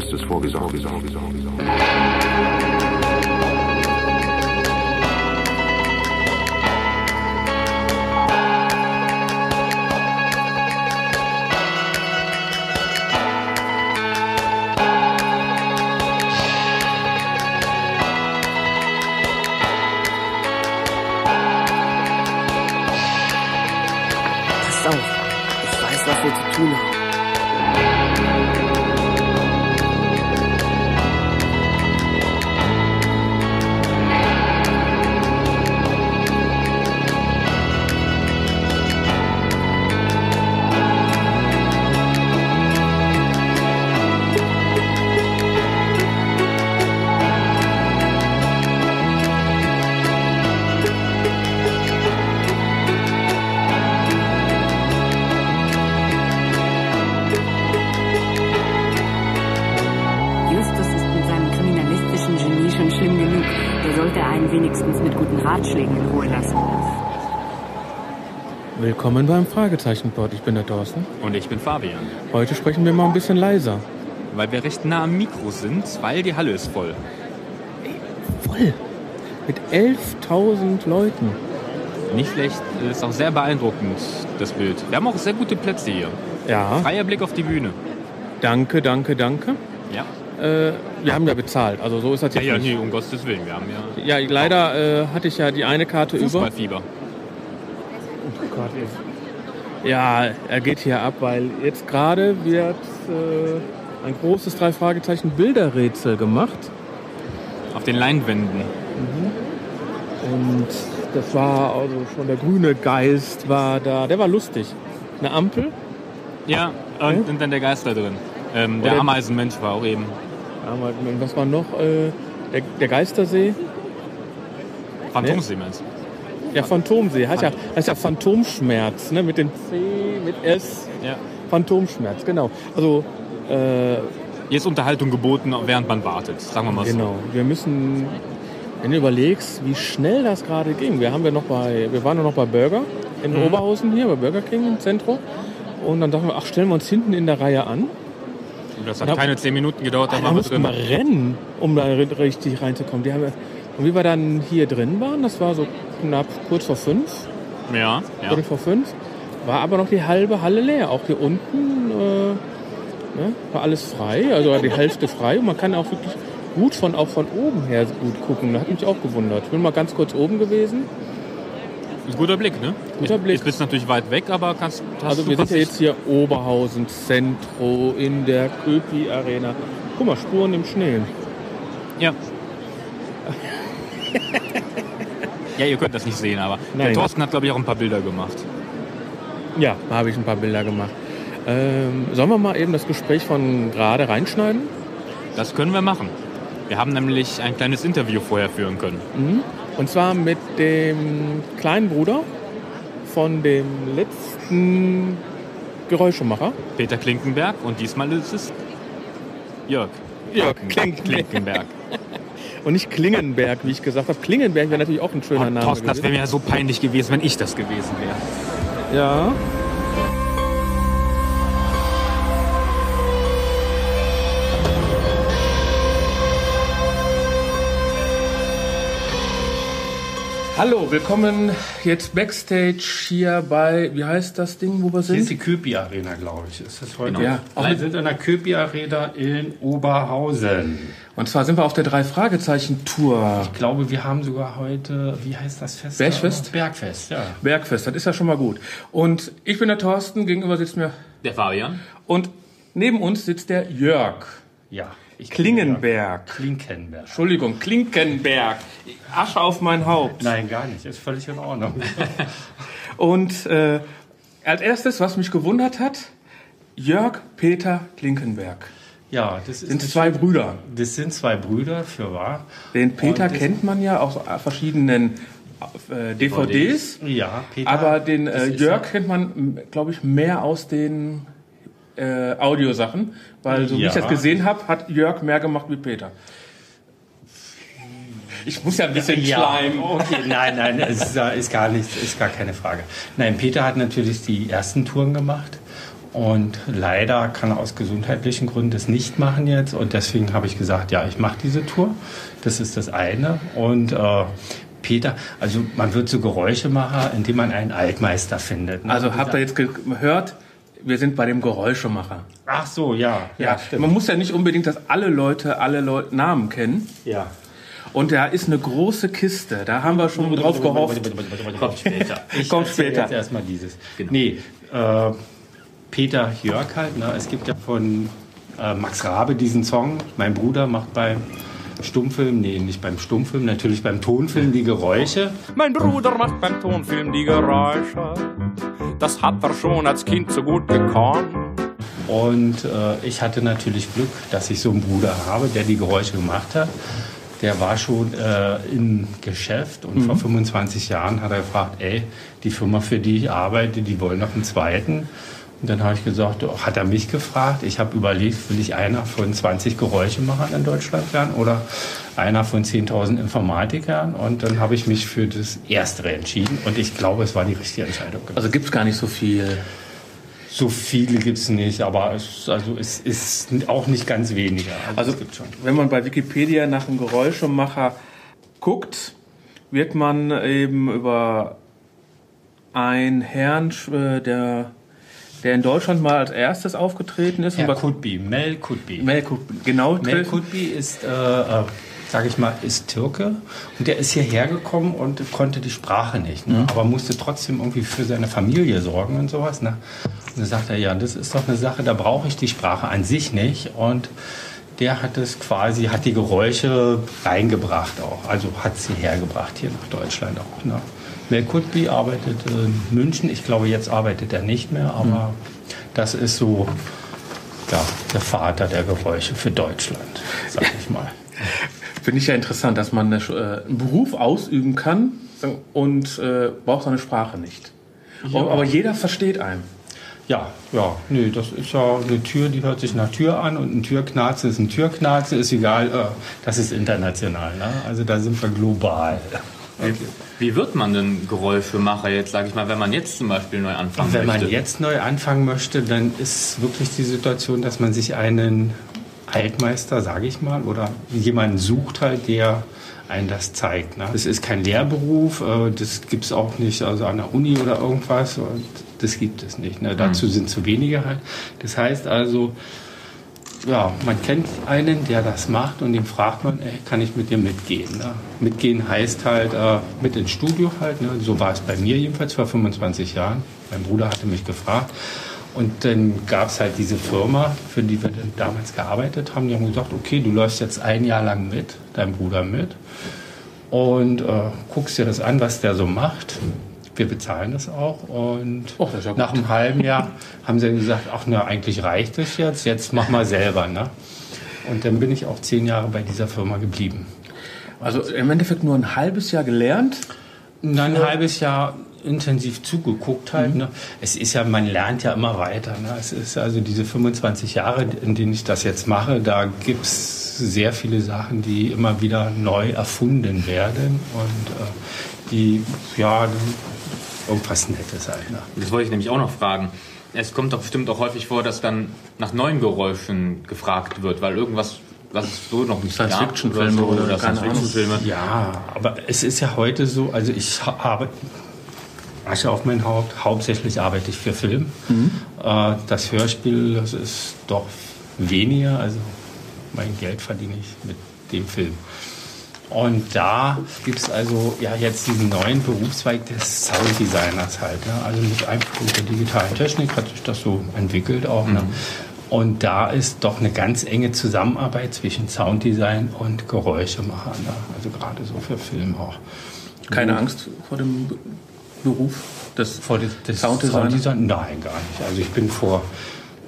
solchen Fall hatte Justus vorgesorgt. Willkommen beim Fragezeichenport. Ich bin der Thorsten. Und ich bin Fabian. Heute sprechen wir mal ein bisschen leiser. Weil wir recht nah am Mikro sind, weil die Halle ist voll. Voll. Mit 11.000 Leuten. Nicht schlecht, ist auch sehr beeindruckend, das Bild. Wir haben auch sehr gute Plätze hier. Ja, Freier Blick auf die Bühne. danke, danke, danke. Ja. Äh, wir haben ja bezahlt, also so ist das Ja, jetzt ja, nicht. nee, um Gottes Willen. Wir haben ja Ja, leider äh, hatte ich ja die eine Karte über. Fußballfieber. Ja, er geht hier ab, weil jetzt gerade wird äh, ein großes drei Fragezeichen Bilderrätsel gemacht. Auf den Leinwänden. Und das war also schon der grüne Geist war da. Der war lustig. Eine Ampel. Ja, und, und dann der Geist da drin. Ähm, der Ameisenmensch war auch eben. Was war noch? Äh, der, der Geistersee. Phantomsee meinst du? Ja, Phantomsee. Heißt ja, heißt ja Phantomschmerz, ne? Mit dem C, mit S. Ja. Phantomschmerz, genau. Also, äh, Hier ist Unterhaltung geboten, während man wartet. Sagen wir mal so. genau. Wir müssen, wenn du überlegst, wie schnell das gerade ging. Wir haben ja noch bei, wir waren ja noch bei Burger in Mhm. Oberhausen hier, bei Burger King im Zentrum. Und dann dachten wir, ach, stellen wir uns hinten in der Reihe an. Und Das hat Da- keine zehn Minuten gedauert, dann Da waren wir drin. rennen, um da ri- richtig reinzukommen. Haben, und wie wir dann hier drin waren, das war so knapp kurz vor fünf, Ja, ja. Viertel vor fünf, war aber noch die halbe Halle leer. Auch hier unten äh, ne, war alles frei, also war die Hälfte frei. Und man kann auch wirklich gut von, auch von oben her gut gucken. Das hat mich auch gewundert. Ich bin mal ganz kurz oben gewesen. Ein guter Blick, ne? Guter Blick. Ich bist natürlich weit weg, aber kannst. Also wir sind ja jetzt hier Oberhausen Zentro in der Köpi Arena. Guck mal, Spuren im Schnee. Ja. Ja, ihr könnt das nicht sehen, aber der Nein. Thorsten hat, glaube ich, auch ein paar Bilder gemacht. Ja, da habe ich ein paar Bilder gemacht. Ähm, sollen wir mal eben das Gespräch von gerade reinschneiden? Das können wir machen. Wir haben nämlich ein kleines Interview vorher führen können. Und zwar mit dem kleinen Bruder von dem letzten Geräuschemacher. Peter Klinkenberg und diesmal ist es Jörg. Jörg Klinkenberg. Klinkenberg. Und nicht Klingenberg, wie ich gesagt habe. Klingenberg wäre natürlich auch ein schöner Oh, Name. Thorsten, das wäre mir ja so peinlich gewesen, wenn ich das gewesen wäre. Ja. Hallo, willkommen jetzt Backstage hier bei, wie heißt das Ding, wo wir Hier ist die sind? Köpi Arena, glaube ich. Ist das heute? Genau. Ja. Auch wir sind in der Köpi Arena in Oberhausen. Und zwar sind wir auf der Drei-Fragezeichen-Tour. Ich glaube, wir haben sogar heute, wie heißt das Fest? Bergfest? Bergfest, ja. Bergfest, das ist ja schon mal gut. Und ich bin der Thorsten, gegenüber sitzt mir, Der Fabian? und neben uns sitzt der Jörg. Ja. Ich Klingenberg. Klinkenberg. Entschuldigung, Klinkenberg. Asche auf mein Haupt. Nein, gar nicht. Ist völlig in Ordnung. Und äh, als erstes, was mich gewundert hat, Jörg Peter Klinkenberg. Ja, das ist Sind zwei Brüder. Das sind zwei Brüder, für wahr. Den Peter Und kennt man ja aus verschiedenen äh, DVDs. Ja, Peter. Aber den äh, Jörg kennt man, glaube ich, mehr aus den äh, Audiosachen. Weil so wie Ja. ich das gesehen habe, hat Jörg mehr gemacht wie Peter. Ich muss ja ein bisschen Ja, schleimen. okay, nein, nein, es ist, ist gar nicht, ist gar keine Frage. Nein, Peter hat natürlich die ersten Touren gemacht Und leider kann er aus gesundheitlichen Gründen das nicht machen jetzt. Und deswegen habe ich gesagt, ja, ich mache diese Tour. Das ist das eine. Und äh, Peter, also man wird so Geräusche machen, indem man einen Altmeister findet. ne? Also habt ihr jetzt gehört, wir sind bei dem Geräuschemacher. Ach so, ja. Ja, man muss ja nicht unbedingt, dass alle Leute alle Leu Namen kennen. Ja. Und da ist eine große Kiste. Da haben wir schon drauf gehofft. Kommt später. Ich Kommt später. Jetzt erstmal dieses. Nee, äh, Peter Jörg halt. Ne? Es gibt ja von äh, Max Rabe diesen Song. Mein Bruder macht beim Stummfilm, nee, nicht beim Stummfilm, natürlich beim Tonfilm die Geräusche. Mein Bruder macht beim Tonfilm die Geräusche. Das hat er schon als Kind so gut gekonnt. Und äh, ich hatte natürlich Glück, dass ich so einen Bruder habe, der die Geräusche gemacht hat. Der war schon äh, im Geschäft und vor 25 Jahren hat er gefragt, ey, die Firma, für die ich arbeite, die wollen noch einen zweiten. Und dann habe ich gesagt, oh, hat er mich gefragt. Ich habe überlegt, will ich einer von 20 Geräuschemachern in Deutschland werden oder einer von 10.000 Informatikern? Und dann habe ich mich für das Erstere entschieden. Und ich glaube, es war die richtige Entscheidung. Also gibt's gar nicht so viel. So viele gibt es nicht, aber es, also es ist auch nicht ganz weniger. Also es gibt schon. wenn man bei Wikipedia nach einem Geräuschemacher guckt, wird man eben über einen Herrn, äh, der, der in Deutschland mal als erstes aufgetreten ist. Herr und Kutbi, Mel Kutbi. Mel Kut- genau. Mel Kutbi ist, äh, äh, sage ich mal, ist Türke und der ist hierher gekommen und konnte die Sprache nicht, ne? aber musste trotzdem irgendwie für seine Familie sorgen und sowas. Ne? Und dann sagt er, ja, das ist doch eine Sache, da brauche ich die Sprache an sich nicht und der hat es quasi, hat die Geräusche reingebracht auch, also hat sie hergebracht hier nach Deutschland auch. Ne? Mel Kutbi arbeitet in München, ich glaube jetzt arbeitet er nicht mehr, aber das ist so ja, der Vater der Geräusche für Deutschland, sag ich mal. Finde ich ja interessant, dass man äh, einen Beruf ausüben kann und äh, braucht seine Sprache nicht. Aber jeder versteht einen. Ja, ja, nee, das ist ja eine Tür, die hört sich nach Tür an und ein Türknarze ist ein Türknarze, ist egal, äh, das ist international, ne? also da sind wir global. Wie wird man denn Geräuschemacher jetzt, sage ich mal, wenn man jetzt zum Beispiel neu anfangen Wenn man möchte? jetzt neu anfangen möchte, dann ist wirklich die Situation, dass man sich einen Altmeister, sage ich mal, oder jemanden sucht halt, der einen das zeigt. Ne? Das ist kein Lehrberuf, äh, das gibt es auch nicht also an der Uni oder irgendwas. Und das gibt es nicht. Ne? Dazu sind zu wenige halt. Das heißt also, ja, man kennt einen, der das macht und den fragt man, ey, kann ich mit dir mitgehen? Ne? Mitgehen heißt halt äh, mit ins Studio halt. Ne? So war es bei mir jedenfalls vor 25 Jahren. Mein Bruder hatte mich gefragt. Und dann gab es halt diese Firma, für die wir damals gearbeitet haben. Die haben gesagt, okay, du läufst jetzt ein Jahr lang mit, dein Bruder mit. Und äh, guckst dir das an, was der so macht. Wir bezahlen das auch. Und Oh, das nach einem halben Jahr haben sie gesagt, ach na, eigentlich reicht es jetzt, jetzt mach mal selber. Ne? Und dann bin ich auch zehn Jahre bei dieser Firma geblieben. Also im Endeffekt nur ein halbes Jahr gelernt. Dann ein halbes Jahr intensiv zugeguckt halt. Ne? Es ist ja, man lernt ja immer weiter. Ne? Es ist also diese 25 Jahre, in denen ich das jetzt mache, da gibt es sehr viele Sachen, die immer wieder neu erfunden werden und äh, die, ja, irgendwas Nettes. Ne? Das wollte ich nämlich auch noch fragen. Es kommt doch bestimmt auch häufig vor, dass dann nach neuen Geräuschen gefragt wird, weil irgendwas, was es so noch nicht gab Science-Fiction-Filme so, oder oder keine Ahnung. Science-Fiction-Filme. Ja, aber es ist ja heute so, also ich ha- habe Asche auf mein Haupt, hauptsächlich arbeite ich für Film. Äh, das Hörspiel, das ist doch weniger, also mein Geld verdiene ich mit dem Film. Und da gibt es also ja jetzt diesen neuen Berufszweig des Sounddesigners halt. Ne? Also mit Einführung der digitalen Technik hat sich das so entwickelt auch. Ne? Und da ist doch eine ganz enge Zusammenarbeit zwischen Sounddesign und Geräuschemacher. Ne? Also gerade so für Film auch. Keine Angst vor dem Be- Beruf des Vor des, des? Sounddesign? Nein, gar nicht. Also ich bin vor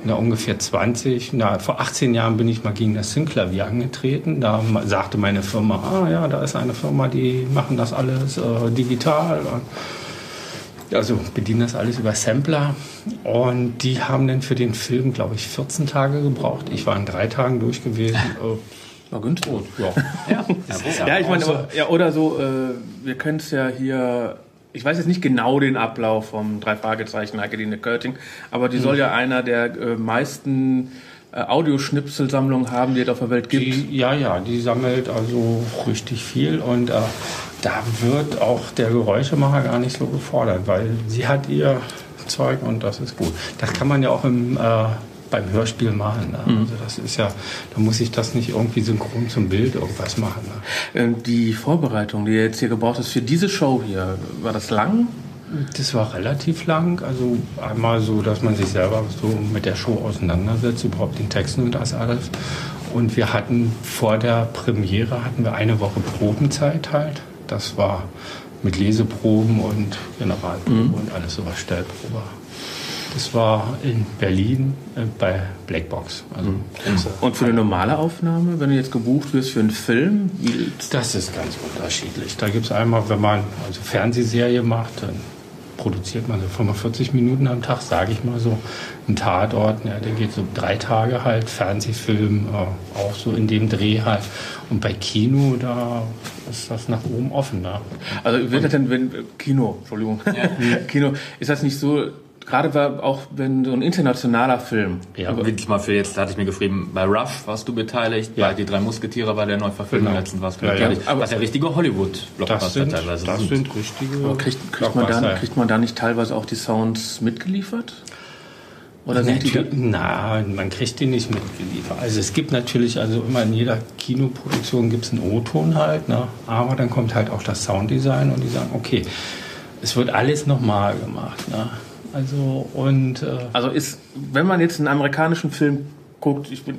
na, ungefähr 20, na, vor 18 Jahren bin ich mal gegen das Synclavier angetreten. Da sagte meine Firma, ah ja, da ist eine Firma, die machen das alles äh, digital. Und, also bedienen das alles über Sampler. Und die haben dann für den Film, glaube ich, 14 Tage gebraucht. Ich war in drei Tagen durch gewesen. Äh, War günstig. ja. Ja, Ja, ich meine, aber, ja, oder so, äh, wir können es ja hier ich weiß jetzt nicht genau den Ablauf vom drei Fragezeichen Heikeline Körting, aber die soll ja einer der äh, meisten äh, Audioschnipselsammlungen haben, die es auf der Welt gibt. Die, ja, ja, die sammelt also richtig viel und äh, da wird auch der Geräuschemacher gar nicht so gefordert, weil sie hat ihr Zeug und das ist gut. Das kann man ja auch im, äh, beim Hörspiel machen. Ne? Also das ist ja, da muss ich das nicht irgendwie synchron zum Bild irgendwas machen. Ne? Ähm, Die Vorbereitung, die jetzt hier gebraucht ist für diese Show hier, war das lang? Das war relativ lang. Also einmal so, dass man sich selber so mit der Show auseinandersetzt, überhaupt den Texten und das alles. Und wir hatten vor der Premiere hatten wir eine Woche Probenzeit halt. Das war mit Leseproben und Generalprobe und alles sowas, Stellprobe. Das war in Berlin äh, bei Blackbox. Also große Und für eine normale Aufnahme, wenn du jetzt gebucht wirst für einen Film, Das ist ganz unterschiedlich. Da gibt es einmal, wenn man also Fernsehserie macht, dann produziert man so 45 Minuten am Tag, sage ich mal so. Ein Tatort, ja, der geht so drei Tage halt, Fernsehfilm äh, auch so in dem Dreh halt. Und bei Kino, da ist das nach oben offen. Ne? also wird das denn, wenn, Kino, Entschuldigung, Kino, ist das nicht so, gerade war auch wenn so ein internationaler Film, Ja, Wirklich mal für jetzt, da hatte ich mir geschrieben, bei Rush warst du beteiligt, Ja. bei Die drei Musketiere war der Neuverfilmung Genau. letztens warst du Ja, ja. beteiligt. Aber- was ja richtige das Hollywood-Blockbuster teilweise das sind. sind richtige aber kriegt, kriegt, man da, Blockbuster. kriegt man da nicht teilweise auch die Sounds mitgeliefert? Oder sind die nein, man kriegt die nicht mitgeliefert. Also es gibt natürlich, also immer in jeder Kinoproduktion gibt es einen O-Ton halt, ne? aber dann kommt halt auch das Sounddesign und die sagen, okay, es wird alles nochmal gemacht. Ne? Also und äh, Also ist, wenn man jetzt einen amerikanischen Film guckt, ich bin,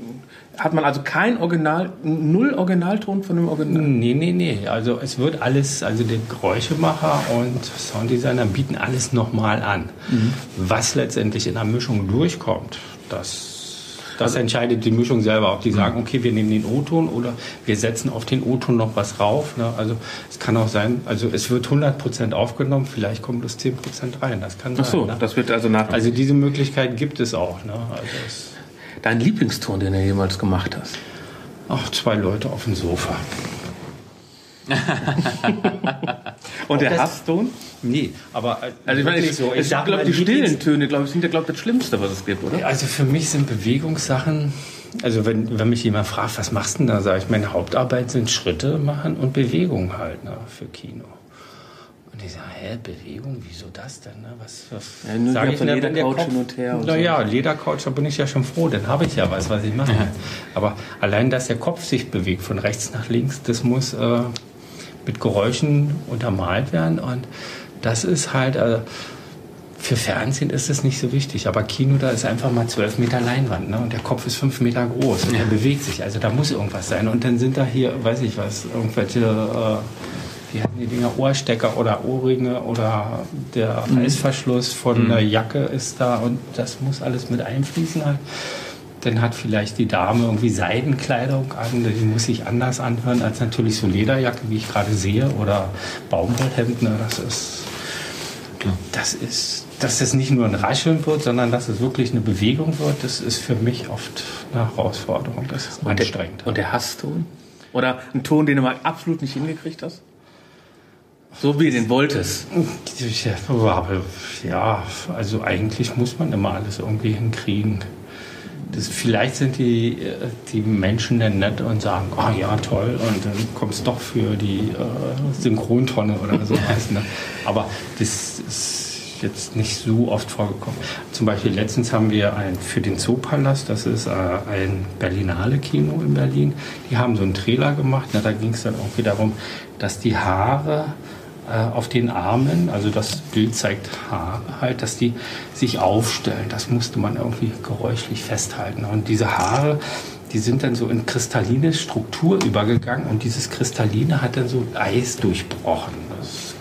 hat man also kein Original, null Originalton von dem Original. Nee, nee, nee. Also es wird alles, also der Geräuschemacher und Sounddesigner bieten alles nochmal an. Was letztendlich in der Mischung durchkommt, das, das entscheidet die Mischung selber. Ob die sagen, okay, wir nehmen den O-Ton oder wir setzen auf den O-Ton noch was rauf. Ne? Also es kann auch sein, also es wird 100% aufgenommen, vielleicht kommen bloß 10% rein. Das kann sein. Ach so, ne? das wird also nach. Also diese Möglichkeit gibt es auch. Ne? Also es, dein Lieblingston, den du jemals gemacht hast. ach, zwei Leute auf dem Sofa. Und der Hasston? Nee, aber äh, Also ich meine, ich, so, ich glaube, die stillen Töne, glaube ich, sind ja, glaube das Schlimmste, was es gibt, oder? Also für mich sind Bewegungssachen, also wenn, wenn mich jemand fragt, was machst du denn da, sage ich, meine Hauptarbeit sind Schritte machen und Bewegung halt ne, für Kino. Und ich sage, hä, Bewegung, wieso das denn? Ne? Was, was Ja, nur sag ich denn, wenn der hin und her und Naja, Ledercouch, da bin ich ja schon froh, dann habe ich ja was, was ich mache. Aber allein, dass der Kopf sich bewegt von rechts nach links, das muss äh, mit Geräuschen untermalt werden und das ist halt... Äh, für Fernsehen ist es nicht so wichtig, aber Kino, da ist einfach mal zwölf Meter Leinwand ne? und der Kopf ist fünf Meter groß und der bewegt sich. Also da muss irgendwas sein. Und dann sind da hier, weiß ich was, irgendwelche, äh, wie hatten die Dinger, Ohrstecker oder Ohrringe oder der Reißverschluss von der Jacke ist da und das muss alles mit einfließen halt. Dann hat vielleicht die Dame irgendwie Seidenkleidung an, die muss sich anders anhören als natürlich so Lederjacke, wie ich gerade sehe, oder Baumwollhemd. Ne? Das ist das ist, dass es nicht nur ein Rascheln wird, sondern dass es wirklich eine Bewegung wird, das ist für mich oft eine Herausforderung. Das ist Und der, anstrengend. und der Hasston? Oder ein Ton, den du mal absolut nicht hingekriegt hast? So wie du den wolltest. Ja, also eigentlich muss man immer alles irgendwie hinkriegen. Das, vielleicht sind die, die Menschen dann nett und sagen, ah ja, toll, und dann kommt es doch für die äh, Synchrontonne oder sowas. Ne? Aber das ist jetzt nicht so oft vorgekommen. Zum Beispiel letztens haben wir ein, für den Zoopalast, das ist äh, ein Berlinale Kino in Berlin, die haben so einen Trailer gemacht. Na, da ging es dann irgendwie darum, dass die Haare auf den Armen, also das Bild zeigt Haare halt, dass die sich aufstellen. Das musste man irgendwie geräuschlich festhalten. Und diese Haare, die sind dann so in kristalline Struktur übergegangen und dieses Kristalline hat dann so Eis durchbrochen. Das,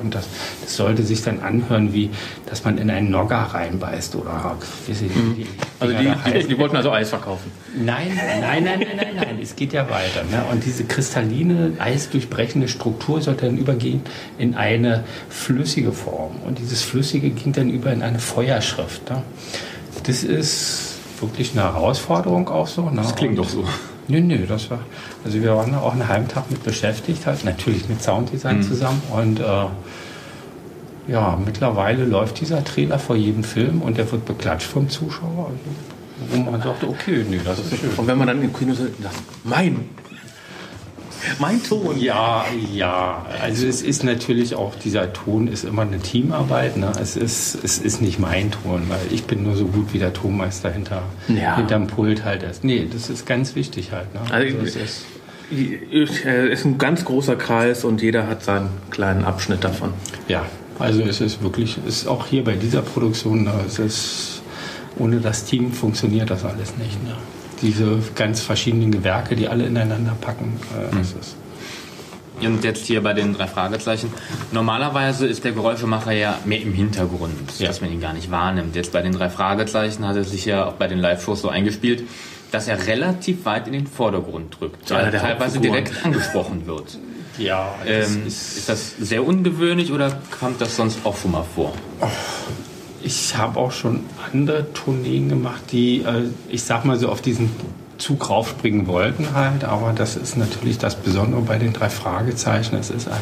und das, das sollte sich dann anhören, wie dass man in einen Nogger reinbeißt oder wie sie die, Also die, die, die wollten also Eis verkaufen. Nein, nein, nein, nein, nein, nein, es geht ja weiter. Ne? Und diese kristalline, eisdurchbrechende Struktur sollte dann übergehen in eine flüssige Form. Und dieses Flüssige ging dann über in eine Feuerschrift. Ne? Das ist wirklich eine Herausforderung auch so. Ne? Das klingt Und- doch so. Nö, nö, das war. Also wir waren da auch einen halben Tag mit beschäftigt, halt natürlich mit Sounddesign Mhm. zusammen und äh, ja, mittlerweile läuft dieser Trailer vor jedem Film und der wird beklatscht vom Zuschauer. Also, wo man sagt, okay, nee, das ist schön. Und wenn man dann im Kino sagt, mein, mein Ton. Ja, ja. Also es ist natürlich auch, dieser Ton ist immer eine Teamarbeit. Ne? Es, ist, es ist nicht mein Ton, weil ich bin nur so gut wie der Tonmeister hinter, Ja. hinterm Pult halt ist. Nee, das ist ganz wichtig halt. Ne? Also, es ist, Es ist ein ganz großer Kreis und jeder hat seinen kleinen Abschnitt davon. ja, also es ist wirklich, ist auch hier bei dieser Produktion, ne, es ist, ohne das Team funktioniert das alles nicht. Ne? Diese ganz verschiedenen Gewerke, die alle ineinander packen, äh, ist Und jetzt hier bei den drei Fragezeichen. Normalerweise ist der Geräuschemacher ja mehr im Hintergrund, Ja. dass man ihn gar nicht wahrnimmt. Jetzt bei den drei Fragezeichen hat er sich ja auch bei den Live-Shows so eingespielt, dass er relativ weit in den Vordergrund drückt, weil der teilweise direkt angesprochen wird. ja, das Ähm, ist das sehr ungewöhnlich oder kommt das sonst auch schon mal vor? Ich habe auch schon andere Tourneen gemacht, die, äh, ich sag mal so, auf diesen Zug raufspringen wollten halt. Aber das ist natürlich das Besondere bei den drei Fragezeichen. Es ist ein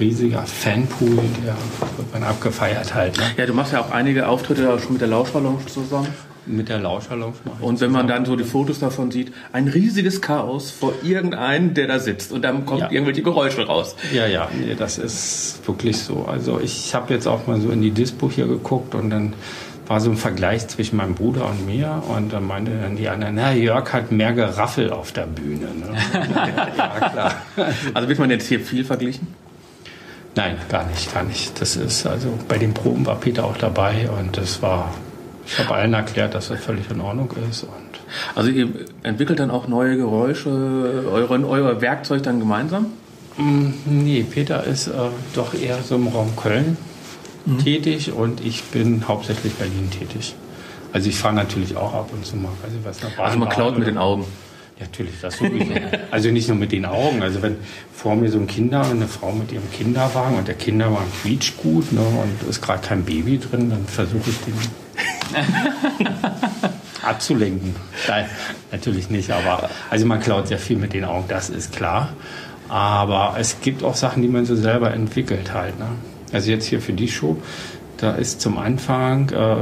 riesiger Fanpool, der wird man abgefeiert halt. Ne? Ja, du machst ja auch einige Auftritte schon mit der Lauschballon zusammen. Mit der Lauscherlauf mache Und wenn man dann so die Fotos davon sieht, ein riesiges Chaos vor irgendeinem, der da sitzt. Und dann kommen Ja. irgendwelche Geräusche raus. Ja, ja, nee, das ist wirklich so. Also ich habe jetzt auch mal so in die Dispo hier geguckt und dann war so ein Vergleich zwischen meinem Bruder und mir und dann meinte dann die anderen, na, Jörg hat mehr Geraffel auf der Bühne. Ne? ja, klar. Also wird man jetzt hier viel verglichen? Nein, gar nicht, gar nicht. Das ist, also bei den Proben war Peter auch dabei und das war, ich habe allen erklärt, dass das völlig in Ordnung ist und Also ihr entwickelt dann auch neue Geräusche, euren, euer Werkzeug dann gemeinsam? Nee, Peter ist äh, doch eher so im Raum Köln tätig und ich bin hauptsächlich Berlin tätig. Also ich fahre natürlich auch ab und zu mal, ich was Also man klaut mit den Augen. Ja, natürlich, das sowieso. also nicht nur mit den Augen. Also wenn vor mir so ein Kinder, eine Frau mit ihrem Kinderwagen und der Kinderwagen quietscht gut ne, und ist gerade kein Baby drin, dann versuche ich den abzulenken. Nein, natürlich nicht, aber also man klaut sehr viel mit den Augen, das ist klar. Aber es gibt auch Sachen, die man so selber entwickelt halt. Ne? Also jetzt hier für die Show, da ist zum Anfang äh,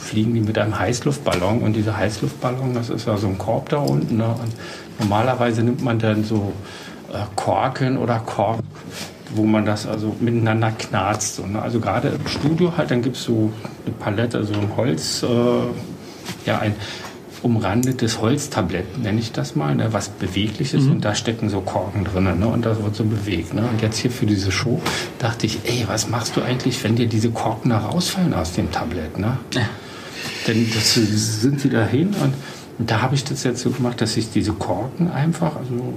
fliegen die mit einem Heißluftballon und dieser Heißluftballon, das ist ja so ein Korb da unten. Ne? Und normalerweise nimmt man dann so äh, Korken oder Kork, wo man das also miteinander knarzt. So, ne? Also gerade im Studio halt, dann gibt es so eine Palette, so ein Holz, äh, ja ein umrandetes Holztablett, nenne ich das mal, ne, was beweglich ist und da stecken so Korken drin ne, und das wird so bewegt. Ne. Und jetzt hier für diese Show dachte ich, ey, was machst du eigentlich, wenn dir diese Korken da rausfallen aus dem Tablett? Ne? Denn das sind sie dahin und, und da habe ich das jetzt so gemacht, dass ich diese Korken einfach also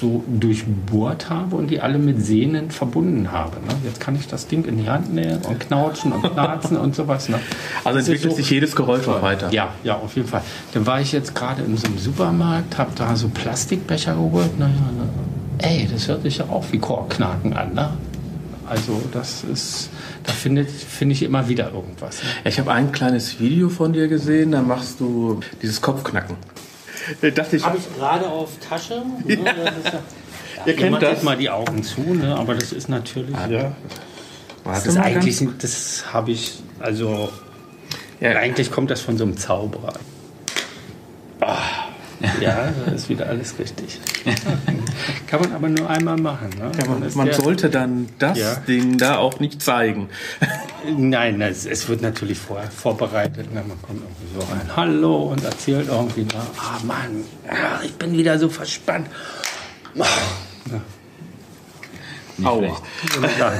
so durchbohrt habe und die alle mit Sehnen verbunden habe. Ne? Jetzt kann ich das Ding in die Hand nehmen und knautschen und knarzen und sowas. Ne? Also Das entwickelt so- sich jedes Geräusch auch weiter. ja, ja, auf jeden Fall. Dann war ich jetzt gerade in so einem Supermarkt, habe da so Plastikbecher geholt. Naja, ey, das hört sich ja auch wie Korkknacken an, ne? Also das ist, da finde finde ich immer wieder irgendwas. Ne? Ich habe ein kleines Video von dir gesehen, da machst du dieses Kopfknacken. Da dachte ich, Habe ich gerade auf Tasche. Ne? Ja. Ja, ihr kennt macht das. jetzt mal die Augen zu, ne? aber das ist natürlich, ja, das ist eigentlich, das habe ich, also Ja. eigentlich kommt das von so einem Zauberer. Ah, ja, da ist wieder alles richtig. Kann man aber nur einmal machen. Ne? Ja, man, man sollte dann das Ja. Ding da auch nicht zeigen. Nein, es, es wird natürlich vorher vorbereitet. Ne? Man kommt irgendwie so rein, hallo und erzählt irgendwie, ne? ah Mann, ja, ich bin wieder so verspannt. Aua. Ja.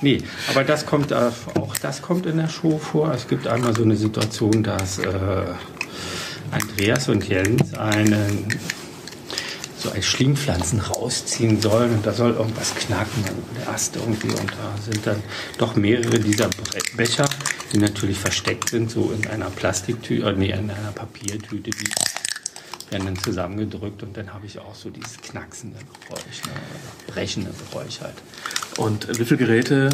Nee, aber das kommt äh, auch das kommt in der Show vor. Es gibt einmal so eine Situation, dass äh, Andreas und Jens einen so ein Schlingpflanzen rausziehen sollen und da soll irgendwas knacken, der Ast irgendwie und da sind dann doch mehrere dieser Becher, die natürlich versteckt sind, so in einer Plastiktüte, äh, nee, in einer Papiertüte, die werden dann zusammengedrückt und dann habe ich auch so dieses knacksende Geräusch, ne, brechende Geräusch halt. Und wie viele Geräte,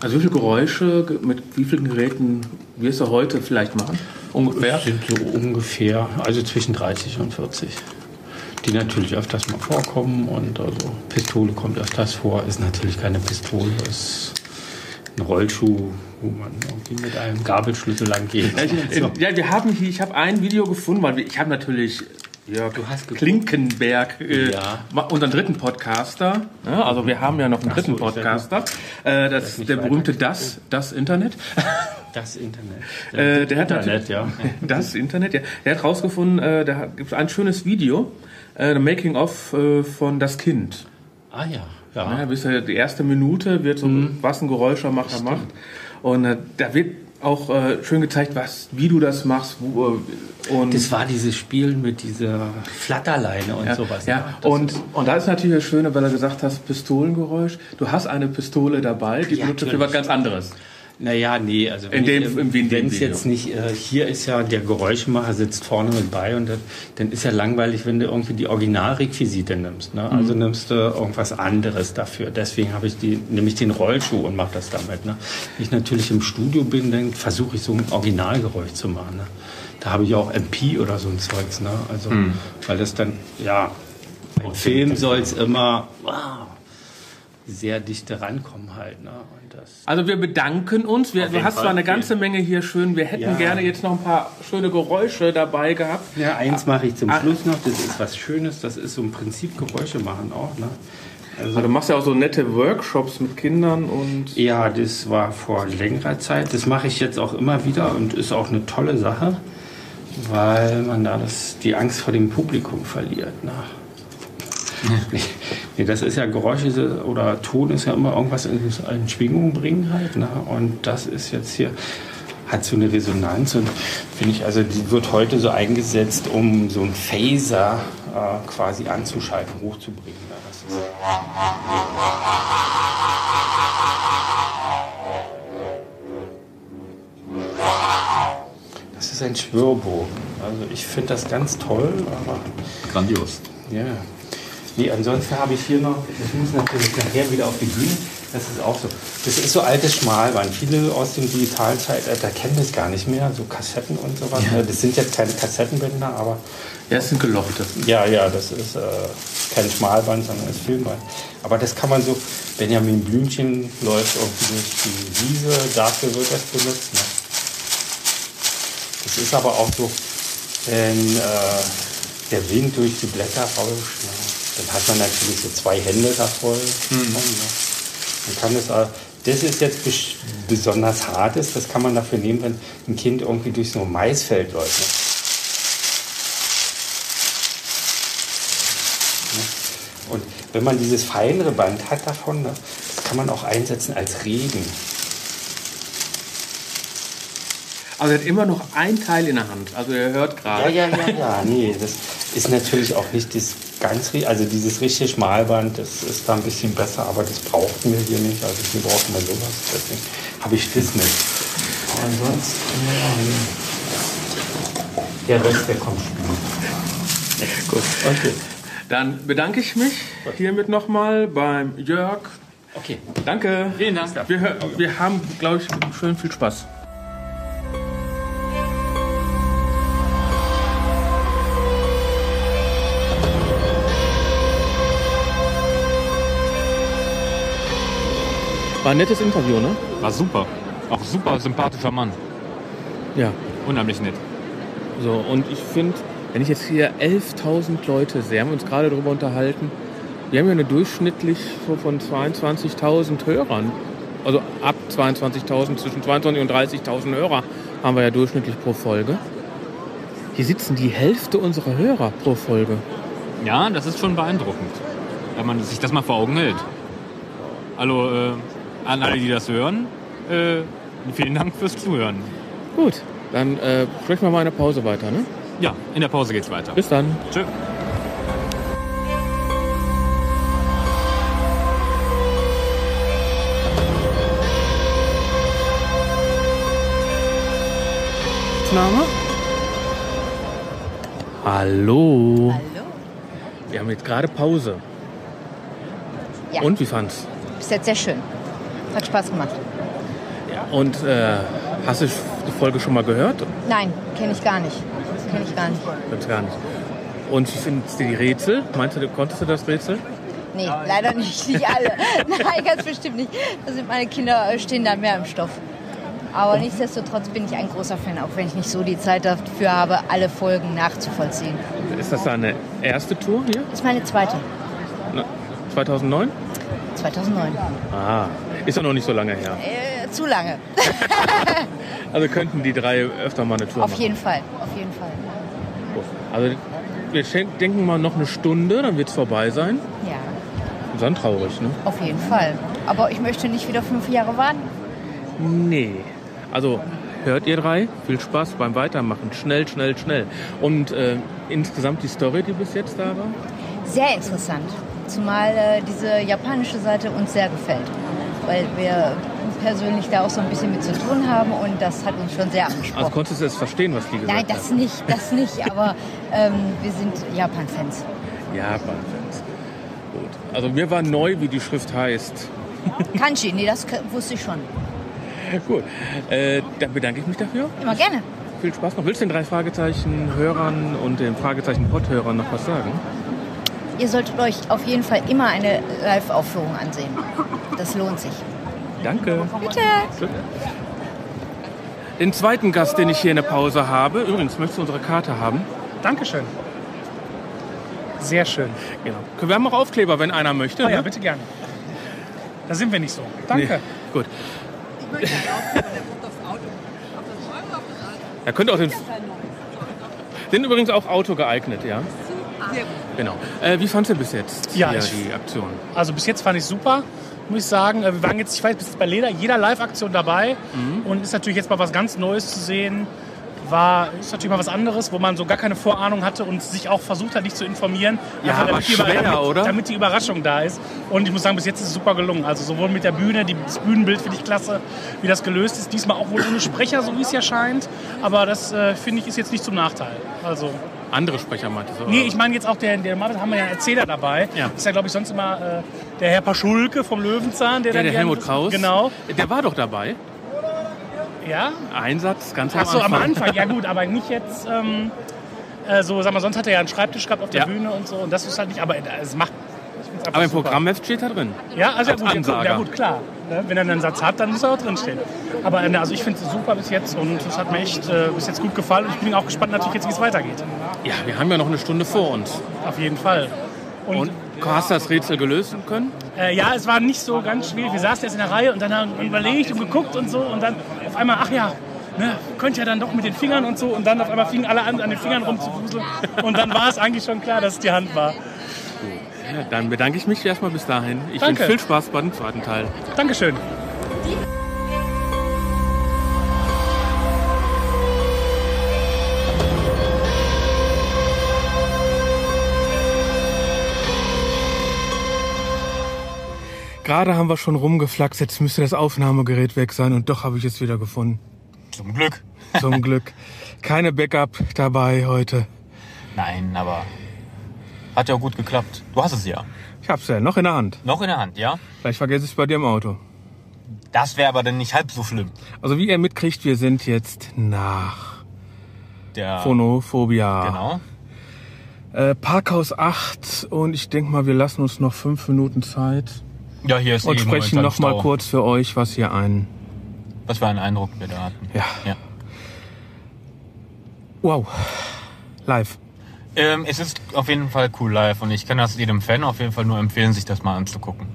also wie viele Geräusche ge- mit wie vielen Geräten wirst du heute vielleicht machen? Ungefähr? Sind so ungefähr, also zwischen 30 und 40. Die natürlich öfters mal vorkommen und also Pistole kommt öfters vor, ist natürlich keine Pistole, ist ein Rollschuh, wo man irgendwie mit einem Gabelschlüssel lang geht. Ja, ich, ja, wir haben hier, ich habe ein Video gefunden, weil wir, ich habe natürlich Jörg Klinkenberg, äh, Ja. unseren dritten Podcaster. Ja, also wir haben ja noch einen dritten so, er Podcaster. Äh, das ist der berühmte Das, das Internet. Das Internet. Äh, der hat Internet, ja. Das Internet, ja. Der hat rausgefunden, äh, da gibt es ein schönes Video, äh, The Making of äh, von Das Kind. Ah ja, Ja, ja. bis er die erste Minute wird so, was ein Geräusch er macht. Und äh, da wird auch äh, schön gezeigt, was, wie du das machst. Wo, äh, und Das war dieses Spiel mit dieser Flatterleine und ja, sowas. ja. Das- und, und da ist natürlich das Schöne, weil er gesagt hast, Pistolengeräusch. Du hast eine Pistole dabei, die Ja, benutzt du für was ganz anderes. Naja, nee, also wenn es Video. jetzt nicht, äh, hier ist ja der Geräuschemacher sitzt vorne mit bei und das, dann ist ja langweilig, wenn du irgendwie die Originalrequisite nimmst. Ne? Also Mhm. nimmst du irgendwas anderes dafür. Deswegen habe ich die, nämlich den Rollschuh und mache das damit. Ne? Wenn ich natürlich im Studio bin, dann versuche ich so ein Originalgeräusch zu machen. Ne? Da habe ich auch MP oder so ein Zeugs. Ne? Also, Mhm. weil das dann, ja, im Film soll es immer wow, sehr dicht rankommen halt. Ne? Und das Also wir bedanken uns. Wir, du hast Fall. zwar eine ganze Menge hier schön. Wir hätten Ja. gerne jetzt noch ein paar schöne Geräusche dabei gehabt. Ja, eins mache ich zum Ah. Schluss noch. Das ist was Schönes. Das ist so im Prinzip Geräusche machen auch. Ne? Also du machst ja auch so nette Workshops mit Kindern und Ja, das war vor längerer Zeit. Das mache ich jetzt auch immer wieder und ist auch eine tolle Sache, weil man da das, die Angst vor dem Publikum verliert. Ne? Nee, das ist ja Geräusche oder Ton ist ja immer irgendwas in, in Schwingung bringen halt. Ne? Und das ist jetzt hier, hat so eine Resonanz und finde ich, also die wird heute so eingesetzt, um so einen Phaser äh, quasi anzuschalten, hochzubringen. Ne? Das ist, das ist ein Schwörbogen. Also ich finde das ganz toll, aber Grandios. ja. Nee, ansonsten habe ich hier noch, ich muss natürlich nachher wieder auf die Bühne, das ist auch so. Das ist so altes Schmalband. Viele aus dem digitalen Zeitalter kennen das gar nicht mehr, so Kassetten und sowas. ne? Das sind jetzt keine Kassettenbänder, aber ja, es sind Gelochte. ja, ja, das ist äh, kein Schmalband, sondern ist Filmband. Aber das kann man so, Benjamin Blümchen läuft irgendwie durch die Wiese, dafür wird das benutzt. Ne? Das ist aber auch so, wenn äh, der Wind durch die Blätter rauscht, ne? Dann hat man natürlich so zwei Hände da voll. Ne? Man kann das, äh, das ist jetzt bes- besonders hartes, das kann man dafür nehmen, wenn ein Kind irgendwie durch so ein Maisfeld läuft. Ne? Und wenn man dieses feinere Band hat davon, ne, das kann man auch einsetzen als Regen. Also er hat immer noch ein Teil in der Hand. Also er hört gerade. ja, ja, ja. Nee, das ist natürlich auch nicht das ganz, also dieses richtige Schmalband, das ist da ein bisschen besser, aber das brauchten wir hier nicht. Also hier brauchen wir sowas. Deswegen habe ich das mit. Aber ansonsten, ja, der Rest, der kommt später. Gut. Okay. Dann bedanke ich mich hiermit nochmal beim Jörg. Okay. Danke. Vielen Dank. Wir, wir haben, glaube ich, schön viel Spaß. War ein nettes Interview, ne? War super. Auch super sympathischer Mann. Ja. Unheimlich nett. So, und ich finde, wenn ich jetzt hier 11.000 Leute sehe, haben wir uns gerade darüber unterhalten, wir haben ja eine durchschnittlich so von 22.000 Hörern. Also ab 22.000, zwischen 22.000 und 30.000 Hörer haben wir ja durchschnittlich pro Folge. Hier sitzen die Hälfte unserer Hörer pro Folge. Ja, das ist schon beeindruckend, wenn man sich das mal vor Augen hält. Hallo äh, an alle, die das hören. Äh, vielen Dank fürs Zuhören. Gut, dann äh, sprechen wir mal in der Pause weiter, ne? Ja, in der Pause geht's weiter. Bis dann. Tschö. Name? Hallo. Hallo? Wir haben jetzt gerade Pause. Ja. Und wie fand's? Bis jetzt sehr schön. Hat Spaß gemacht. Und äh, hast du die Folge schon mal gehört? Nein, kenne ich gar nicht. Kenne ich gar nicht. Ganz gar nicht. Und wie findest du die Rätsel? Meinst du, konntest du das Rätsel? Nee, leider nicht. Nicht alle. Nein, ganz bestimmt nicht. Sind meine Kinder äh, stehen da mehr im Stoff. Aber nichtsdestotrotz bin ich ein großer Fan, auch wenn ich nicht so die Zeit dafür habe, alle Folgen nachzuvollziehen. Ist das deine erste Tour hier? Das ist meine zweite. Na, 2009? 2009. Ah, ist ja noch nicht so lange her. Äh, zu lange. Also könnten die drei öfter mal eine Tour Auf machen. jeden Fall. Auf jeden Fall. Gut. Also wir denken mal noch eine Stunde, dann wird es vorbei sein. Ja, Ist dann traurig, ne? auf jeden Fall. Aber ich möchte nicht wieder fünf Jahre warten. Nee. Also hört ihr drei, viel Spaß beim Weitermachen. Schnell, schnell, schnell. Und äh, insgesamt die Story, die bis jetzt da war? Sehr interessant. Zumal äh, diese japanische Seite uns sehr gefällt. Weil wir persönlich da auch so ein bisschen mit zu tun haben und das hat uns schon sehr angesprochen. Also konntest du es verstehen, was die gesagt Nein, das hat? nicht, das nicht, aber ähm, wir sind Japan-Fans. Japan-Fans. Gut. Also mir war neu, wie die Schrift heißt. Kanji, nee, das wusste ich schon. Gut. Äh, dann bedanke ich mich dafür. Immer gerne. Viel Spaß noch. Willst du den drei Fragezeichen Hörern und den Fragezeichen Pod-Hörern noch was sagen? Ihr solltet euch auf jeden Fall immer eine Live-Aufführung ansehen. Das lohnt sich. Danke. Bitte. Den zweiten Gast, den ich hier in der Pause habe, übrigens, möchtest du unsere Karte haben? Dankeschön. Sehr schön. Genau. Wir haben auch Aufkleber, wenn einer möchte. Ah, ja, ne? bitte gerne. Da sind wir nicht so. Danke. Nee. Gut. Er könnte auch den. Sind übrigens auch Auto geeignet, ja? Genau. Äh, wie fandst du bis jetzt Ja, ich- die Aktion? Also bis jetzt fand ich super, muss ich sagen. Äh, Wir waren jetzt, ich weiß, bis jetzt bei jeder, jeder Live-Aktion dabei Mhm. und ist natürlich jetzt mal was ganz Neues zu sehen. War, ist natürlich mal was anderes, wo man so gar keine Vorahnung hatte und sich auch versucht hat, nicht zu informieren. Ja, aber damit die, schwer, damit, oder? damit die Überraschung da ist. Und ich muss sagen, bis jetzt ist es super gelungen. Also sowohl mit der Bühne, die, das Bühnenbild finde ich klasse, wie das gelöst ist. Diesmal auch wohl ohne Sprecher, so wie es ja scheint. Aber das, äh, finde ich, ist jetzt nicht zum Nachteil. Also Andere Sprecher meintest du? Nee, ich meine jetzt auch, der, der haben wir ja einen Erzähler dabei. Ja. Ist ja, glaube ich, sonst immer äh, der Herr Paschulke vom Löwenzahn. Der ja, der Helmut Kraus. Genau. Der war doch dabei. Ja? Einsatz, ganz am Ach so, am Anfang. Anfang. Ja gut, aber nicht jetzt... Ähm, äh, so, sag mal, sonst hat er ja einen Schreibtisch gehabt auf der Ja. Bühne und so. Und das ist halt nicht... Aber äh, es macht... Aber im. Programmheft steht er drin. Ja, also Als gut, ja, gut, ja gut, klar. Ne? Wenn er einen Satz hat, dann muss er auch drinstehen. Aber äh, also ich finde es super bis jetzt und es hat mir echt äh, bis jetzt gut gefallen. Und ich bin auch gespannt natürlich jetzt, wie es weitergeht. Ja, wir haben ja noch eine Stunde vor uns. Auf jeden Fall. Und hast du das Rätsel gelöst können? Äh, ja, es war nicht so ganz schwierig. Wir saßen jetzt in der Reihe und dann haben wir überlegt und geguckt und so und dann auf einmal, ach ja, ne, könnte ja dann doch mit den Fingern und so und dann auf einmal fingen alle an, an den Fingern rumzuwuseln und dann war es eigentlich schon klar, dass es die Hand war. Ja, dann bedanke ich mich erstmal bis dahin. Ich Danke. wünsche viel Spaß bei dem zweiten Teil. Dankeschön. Gerade haben wir schon rumgeflaxt, jetzt müsste das Aufnahmegerät weg sein und doch habe ich es wieder gefunden. Zum Glück. Zum Glück. Keine Backup dabei heute. Nein, aber hat ja gut geklappt. Du hast es ja. Ich hab's ja noch in der Hand. Noch in der Hand, ja? Vielleicht vergesse ich es bei dir im Auto. Das wäre aber dann nicht halb so schlimm. Also wie ihr mitkriegt, wir sind jetzt nach Der Phonophobia. Genau. Äh, Parkhaus 8 und ich denke mal, wir lassen uns noch fünf Minuten Zeit Ja, hier ist und eh sprechen noch mal Stau. kurz für euch, was hier ein... Was für einen Eindruck wir da hatten. Ja. Ja. Wow. Live. Ähm, es ist auf jeden Fall cool live und ich kann das jedem Fan auf jeden Fall nur empfehlen, sich das mal anzugucken.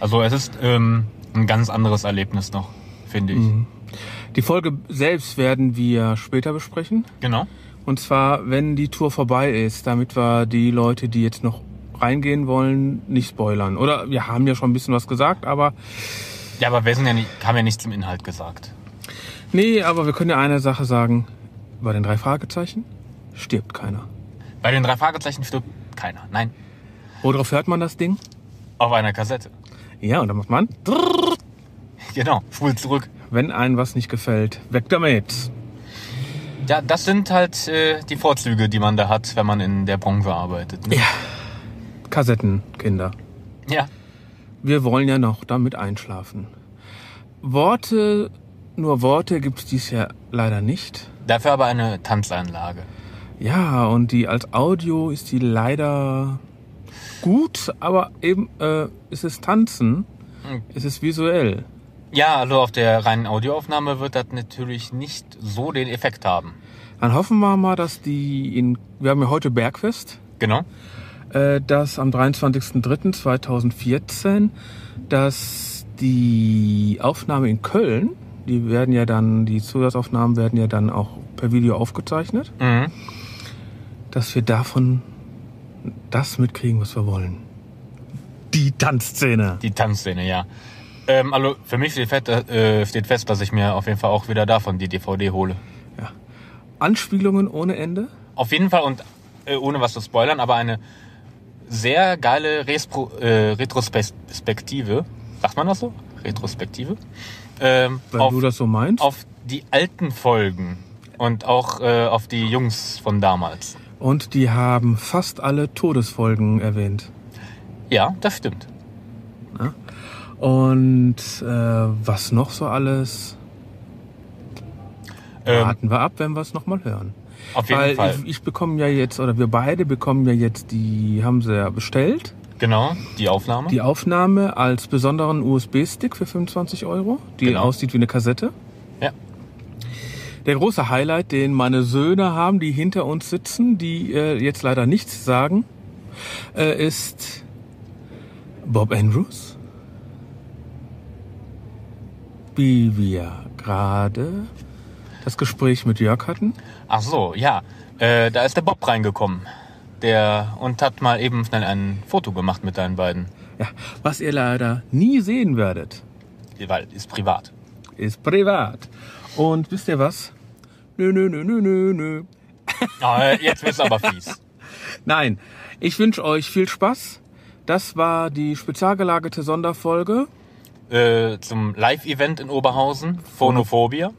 Also es ist ähm, ein ganz anderes Erlebnis noch, finde ich. Mhm. Die Folge selbst werden wir später besprechen. Genau. Und zwar, wenn die Tour vorbei ist, damit wir die Leute, die jetzt noch reingehen wollen, nicht spoilern. Oder wir haben ja schon ein bisschen was gesagt, aber Ja, aber wir sind ja nicht, haben ja nichts zum Inhalt gesagt. nee, aber wir können ja eine Sache sagen. Bei den drei Fragezeichen stirbt keiner. Bei den drei Fragezeichen stirbt keiner. Nein. Worauf hört man das Ding? Auf einer Kassette. Ja, und dann macht man, Genau. Spul zurück. wenn einem was nicht gefällt, weg damit. Ja, das sind halt äh, die Vorzüge, die man da hat, wenn man in der Branche arbeitet. Ne? Ja. Kassettenkinder. ja. Wir wollen ja noch damit einschlafen. Worte, nur Worte gibt's dies Jahr leider nicht. Dafür aber eine Tanzanlage. Ja, und die als Audio ist die leider gut, aber eben äh, es ist Tanzen, Hm. es ist visuell. Ja, also auf der reinen Audioaufnahme wird das natürlich nicht so den Effekt haben. Dann hoffen wir mal, dass die in, wir haben ja heute Bergfest, Genau. äh, dass am 23.03.2014, dass die Aufnahme in Köln, die werden ja dann, die Zusatzaufnahmen werden ja dann auch per Video aufgezeichnet, Mhm. Dass wir davon das mitkriegen, was wir wollen. Die Tanzszene. Die Tanzszene, ja. Ähm, also für mich steht fest, äh, steht fest, dass ich mir auf jeden Fall auch wieder davon die DVD hole. Anspielungen ohne Ende. Auf jeden Fall und äh, ohne was zu spoilern, aber eine sehr geile Respro äh, Retrospektive. Sagt man das so? Retrospektive? Ähm, Wenn auf, du das so meinst. auf die alten Folgen und auch äh, auf die Jungs von damals. Und die haben fast alle Todesfolgen erwähnt. Ja, das stimmt. Und äh, was noch so alles? Ähm, Warten wir ab, wenn wir es nochmal hören. auf jeden Weil Fall. ich, ich bekomme ja jetzt, oder wir beide bekommen ja jetzt die, haben sie ja bestellt, genau, die Aufnahme. die Aufnahme als besonderen USB-Stick für 25 Euro, die Genau. aussieht wie eine Kassette. Der große Highlight, den meine Söhne haben, die hinter uns sitzen, die äh, jetzt leider nichts sagen, äh, ist Bob Andrews. Wie wir gerade das Gespräch mit Jörg hatten. Ach so, ja. Äh, da ist der Bob reingekommen. Der und hat mal eben schnell ein Foto gemacht mit deinen beiden. Ja, was ihr leider nie sehen werdet, Weil ist privat. ist privat. Und wisst ihr was? Nö, nö, nö, nö, nö, nö. Ah, äh, jetzt wird's aber fies. Nein, ich wünsche euch viel Spaß. Das war die spezial gelagerte Sonderfolge. Äh, zum Live-Event in Oberhausen, Phonophobia.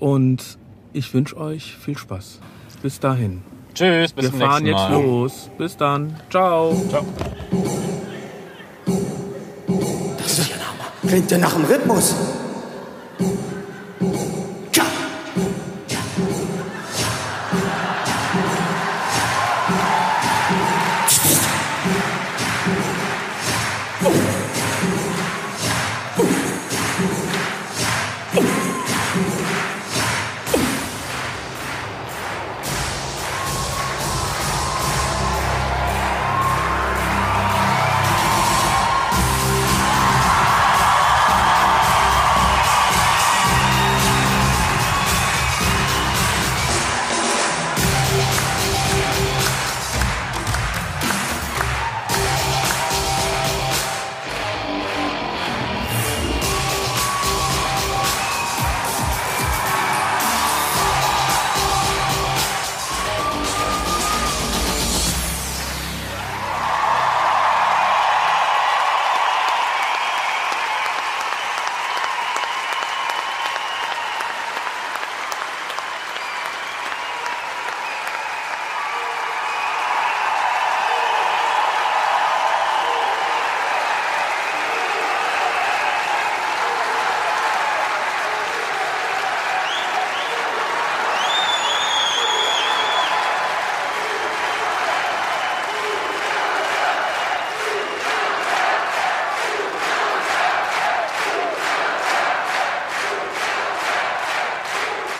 Und ich wünsche euch viel Spaß. Bis dahin. Tschüss, bis Wir zum fahren nächsten jetzt Mal. los. Bis dann. Ciao. Ciao. Das ist ja Hammer. Klingt ja nach dem Rhythmus.